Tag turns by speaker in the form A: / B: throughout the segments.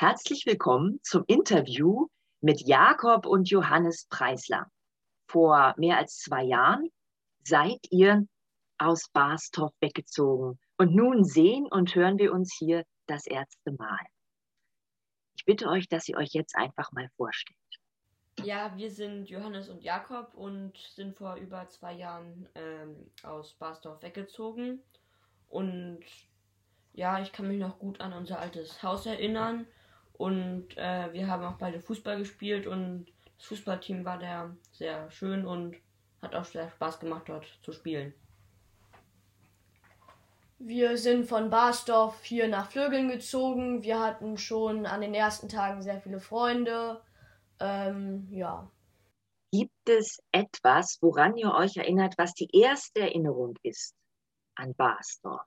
A: Herzlich willkommen zum Interview mit Jakob und Johannes Preisler. Vor mehr als zwei Jahren seid ihr aus Barstorf weggezogen und nun sehen und hören wir uns hier das erste Mal. Ich bitte euch, dass ihr euch jetzt einfach mal vorstellt.
B: Ja, wir sind Johannes und Jakob und sind vor über zwei Jahren ähm, aus Barsdorf weggezogen. Und ja, ich kann mich noch gut an unser altes Haus erinnern. Und äh, wir haben auch beide Fußball gespielt und das Fußballteam war da sehr schön und hat auch sehr Spaß gemacht, dort zu spielen.
C: Wir sind von Barsdorf hier nach Flögeln gezogen. Wir hatten schon an den ersten Tagen sehr viele Freunde. Ähm, ja.
A: Gibt es etwas, woran ihr euch erinnert, was die erste Erinnerung ist an Barsdorf?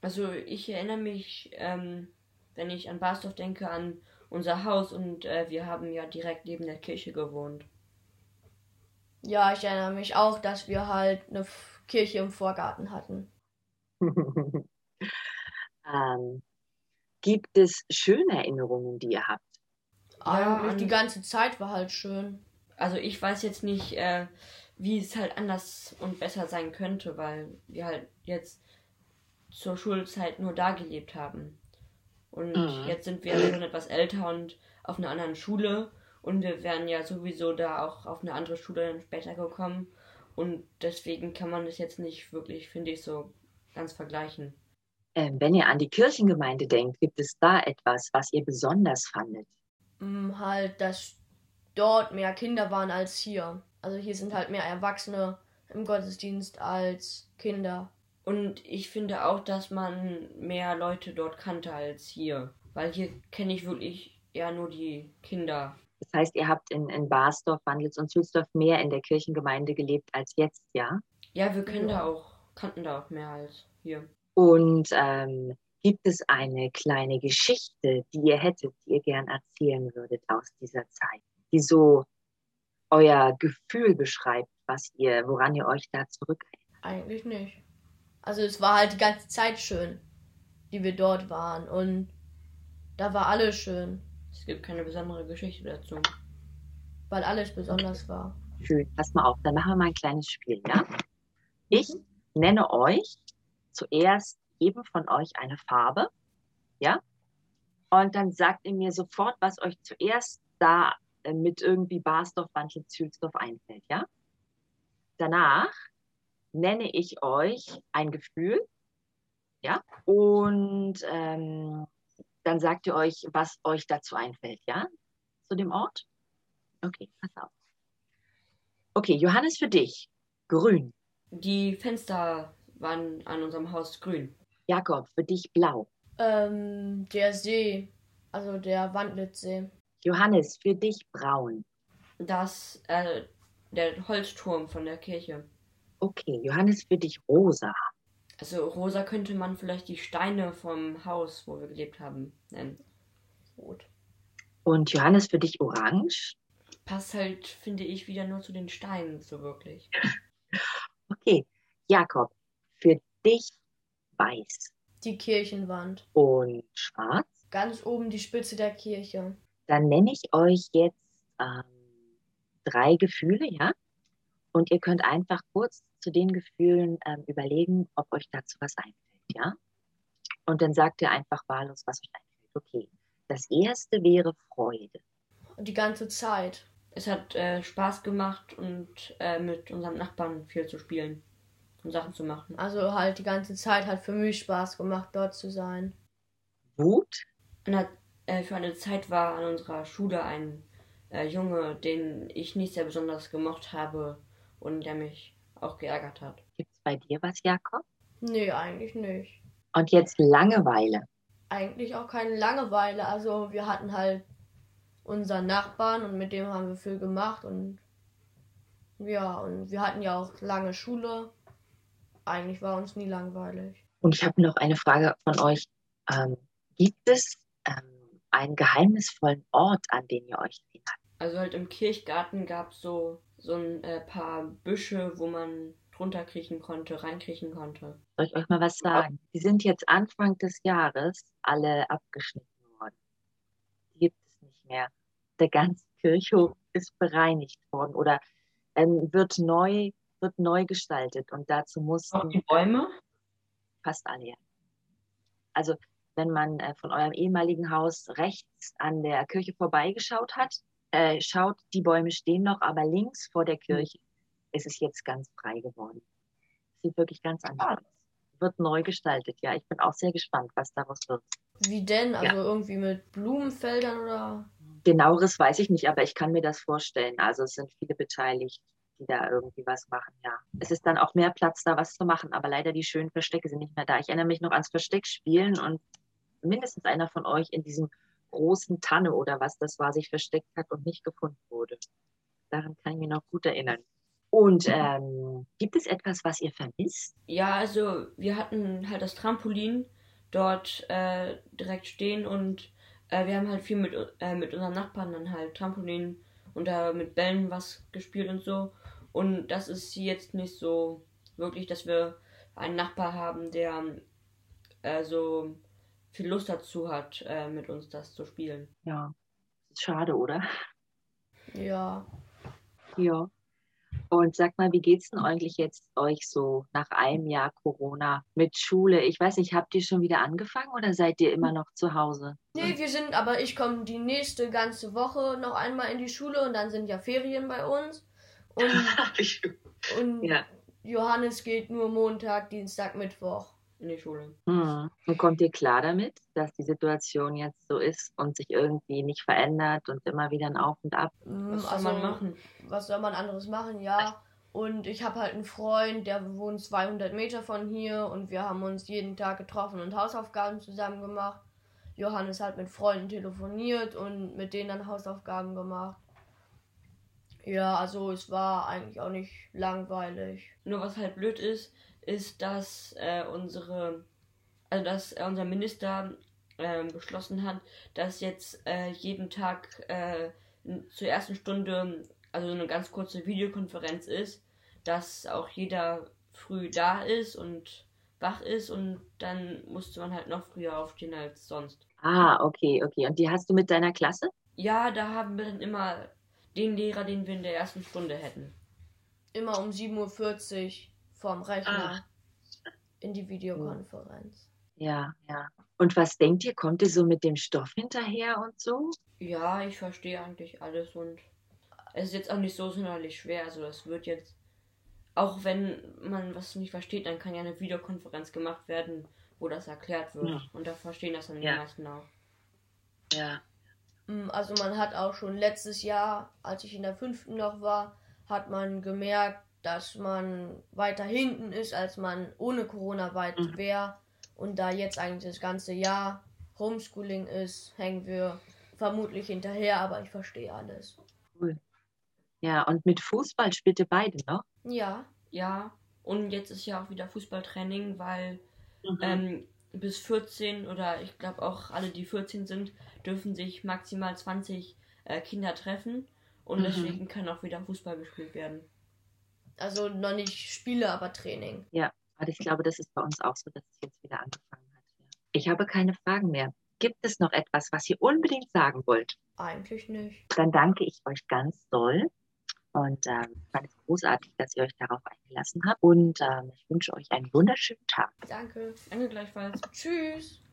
B: Also ich erinnere mich, ähm, wenn ich an Barsdorf denke, an unser Haus und äh, wir haben ja direkt neben der Kirche gewohnt.
C: Ja, ich erinnere mich auch, dass wir halt eine Kirche im Vorgarten hatten.
A: ähm, gibt es schöne Erinnerungen, die ihr habt?
C: Ja, Eigentlich die ganze Zeit war halt schön.
B: Also ich weiß jetzt nicht, äh, wie es halt anders und besser sein könnte, weil wir halt jetzt zur Schulzeit nur da gelebt haben. Und mhm. jetzt sind wir schon etwas älter und auf einer anderen Schule und wir wären ja sowieso da auch auf eine andere Schule dann später gekommen. Und deswegen kann man das jetzt nicht wirklich, finde ich, so ganz vergleichen.
A: Ähm, wenn ihr an die Kirchengemeinde denkt, gibt es da etwas, was ihr besonders fandet?
C: Mm, halt, dass dort mehr Kinder waren als hier. Also hier sind halt mehr Erwachsene im Gottesdienst als Kinder.
B: Und ich finde auch, dass man mehr Leute dort kannte als hier. Weil hier kenne ich wirklich eher nur die Kinder.
A: Das heißt, ihr habt in, in Barsdorf, Wandlitz und Zülsdorf mehr in der Kirchengemeinde gelebt als jetzt, ja?
B: Ja, wir kennen da auch kannten da auch mehr als hier.
A: Und ähm, gibt es eine kleine Geschichte, die ihr hättet, die ihr gern erzählen würdet aus dieser Zeit, die so euer Gefühl beschreibt, was ihr, woran ihr euch da zurückerinnert?
C: Eigentlich nicht. Also es war halt die ganze Zeit schön, die wir dort waren und da war alles schön.
B: Es gibt keine besondere Geschichte dazu.
C: Weil alles besonders war.
A: Schön, pass mal auf, dann machen wir mal ein kleines Spiel, ja? Ich mhm nenne euch zuerst jedem von euch eine Farbe, ja? Und dann sagt ihr mir sofort, was euch zuerst da äh, mit irgendwie Barsdorf, Wandel, Zülsdorf einfällt, ja? Danach nenne ich euch ein Gefühl, ja? Und ähm, dann sagt ihr euch, was euch dazu einfällt, ja? Zu dem Ort? Okay, pass auf. Okay, Johannes, für dich. Grün.
B: Die Fenster waren an unserem Haus grün.
A: Jakob, für dich blau.
C: Ähm, der See, also der Wandlitzsee.
A: Johannes, für dich braun.
B: Das, äh, der Holzturm von der Kirche.
A: Okay, Johannes, für dich rosa.
B: Also rosa könnte man vielleicht die Steine vom Haus, wo wir gelebt haben, nennen.
C: Rot.
A: Und Johannes, für dich orange?
B: Passt halt, finde ich, wieder nur zu den Steinen so wirklich.
A: Okay, Jakob, für dich weiß.
C: Die Kirchenwand.
A: Und schwarz?
C: Ganz oben die Spitze der Kirche.
A: Dann nenne ich euch jetzt ähm, drei Gefühle, ja? Und ihr könnt einfach kurz zu den Gefühlen ähm, überlegen, ob euch dazu was einfällt, ja? Und dann sagt ihr einfach wahllos, was euch einfällt. Okay, das erste wäre Freude.
C: Die ganze Zeit
B: es hat äh, Spaß gemacht und äh, mit unserem Nachbarn viel zu spielen und Sachen zu machen.
C: Also halt die ganze Zeit hat für mich Spaß gemacht, dort zu sein.
A: Wut?
B: Und äh, für eine Zeit war an unserer Schule ein äh, Junge, den ich nicht sehr besonders gemocht habe und der mich auch geärgert hat.
A: Gibt es bei dir was, Jakob?
C: Nee, eigentlich nicht.
A: Und jetzt Langeweile?
C: Eigentlich auch keine Langeweile. Also wir hatten halt unseren Nachbarn und mit dem haben wir viel gemacht und ja, und wir hatten ja auch lange Schule. Eigentlich war uns nie langweilig.
A: Und ich habe noch eine Frage von euch. Ähm, gibt es ähm, einen geheimnisvollen Ort, an den ihr euch erinnert?
B: Also halt im Kirchgarten gab es so, so ein äh, paar Büsche, wo man drunter kriechen konnte, reinkriechen konnte.
A: Soll ich euch mal was sagen? Die sind jetzt Anfang des Jahres alle abgeschnitten mehr. Der ganze Kirchhof ist bereinigt worden oder ähm, wird neu wird neu gestaltet und dazu mussten
B: auch die Bäume
A: fast alle. Ja. Also wenn man äh, von eurem ehemaligen Haus rechts an der Kirche vorbeigeschaut hat, äh, schaut, die Bäume stehen noch, aber links vor der Kirche ist es jetzt ganz frei geworden. Sieht wirklich ganz anders aus. Wird neu gestaltet, ja. Ich bin auch sehr gespannt, was daraus wird.
C: Wie denn? Also ja. irgendwie mit Blumenfeldern oder?
A: Genaueres weiß ich nicht, aber ich kann mir das vorstellen. Also es sind viele beteiligt, die da irgendwie was machen, ja. Es ist dann auch mehr Platz da, was zu machen, aber leider die schönen Verstecke sind nicht mehr da. Ich erinnere mich noch ans Versteckspielen und mindestens einer von euch in diesem großen Tanne oder was das war, sich versteckt hat und nicht gefunden wurde. Daran kann ich mich noch gut erinnern. Und ähm, gibt es etwas, was ihr vermisst?
B: Ja, also wir hatten halt das Trampolin dort äh, direkt stehen und äh, wir haben halt viel mit, äh, mit unseren Nachbarn dann halt Trampolin und da mit Bällen was gespielt und so. Und das ist jetzt nicht so wirklich, dass wir einen Nachbar haben, der äh, so viel Lust dazu hat, äh, mit uns das zu spielen.
A: Ja, schade, oder?
C: Ja.
A: Ja. Und sag mal, wie geht's denn eigentlich jetzt euch so nach einem Jahr Corona mit Schule? Ich weiß nicht, habt ihr schon wieder angefangen oder seid ihr immer noch zu Hause?
C: Nee, wir sind, aber ich komme die nächste ganze Woche noch einmal in die Schule und dann sind ja Ferien bei uns. Und, und ja. Johannes geht nur Montag, Dienstag, Mittwoch in die Schule.
A: Hm. Und kommt ihr klar damit, dass die Situation jetzt so ist und sich irgendwie nicht verändert und immer wieder ein Auf und Ab?
C: Hm, was soll also, man machen? Was soll man anderes machen? Ja. Und ich habe halt einen Freund, der wohnt 200 Meter von hier und wir haben uns jeden Tag getroffen und Hausaufgaben zusammen gemacht. Johannes hat mit Freunden telefoniert und mit denen dann Hausaufgaben gemacht. Ja, also es war eigentlich auch nicht langweilig.
B: Nur was halt blöd ist, ist, dass äh, unsere, also dass äh, unser Minister äh, beschlossen hat, dass jetzt äh, jeden Tag äh, zur ersten Stunde, also eine ganz kurze Videokonferenz ist, dass auch jeder früh da ist und wach ist und dann musste man halt noch früher aufstehen als sonst.
A: Ah, okay, okay. Und die hast du mit deiner Klasse?
B: Ja, da haben wir dann immer den Lehrer, den wir in der ersten Stunde hätten.
C: Immer um 7.40 Uhr vorm Rechner ah. in die Videokonferenz.
A: Ja, ja. Und was denkt ihr, kommt ihr so mit dem Stoff hinterher und so?
B: Ja, ich verstehe eigentlich alles und es ist jetzt auch nicht so sonderlich schwer. Also es wird jetzt, auch wenn man was nicht versteht, dann kann ja eine Videokonferenz gemacht werden, wo das erklärt wird. Ja. Und da verstehen das dann ja. die meisten auch.
A: Ja.
C: Mm, also man hat auch schon letztes Jahr, als ich in der fünften noch war, hat man gemerkt, dass man weiter hinten ist, als man ohne Corona weit mhm. wäre. Und da jetzt eigentlich das ganze Jahr Homeschooling ist, hängen wir vermutlich hinterher, aber ich verstehe alles.
A: Cool. Ja, und mit Fußball spielt ihr beide noch?
C: Ja.
B: Ja, und jetzt ist ja auch wieder Fußballtraining, weil mhm. ähm, bis 14 oder ich glaube auch alle, die 14 sind, dürfen sich maximal 20 äh, Kinder treffen und mhm. deswegen kann auch wieder Fußball gespielt werden.
C: Also noch nicht Spiele, aber Training.
A: Ja, aber ich glaube, das ist bei uns auch so, dass es jetzt wieder angefangen hat. Ich habe keine Fragen mehr. Gibt es noch etwas, was ihr unbedingt sagen wollt?
C: Eigentlich nicht.
A: Dann danke ich euch ganz doll. Und ähm, fand es großartig, dass ihr euch darauf eingelassen habt. Und ähm, ich wünsche euch einen wunderschönen Tag.
C: Danke. Danke gleichfalls. Tschüss.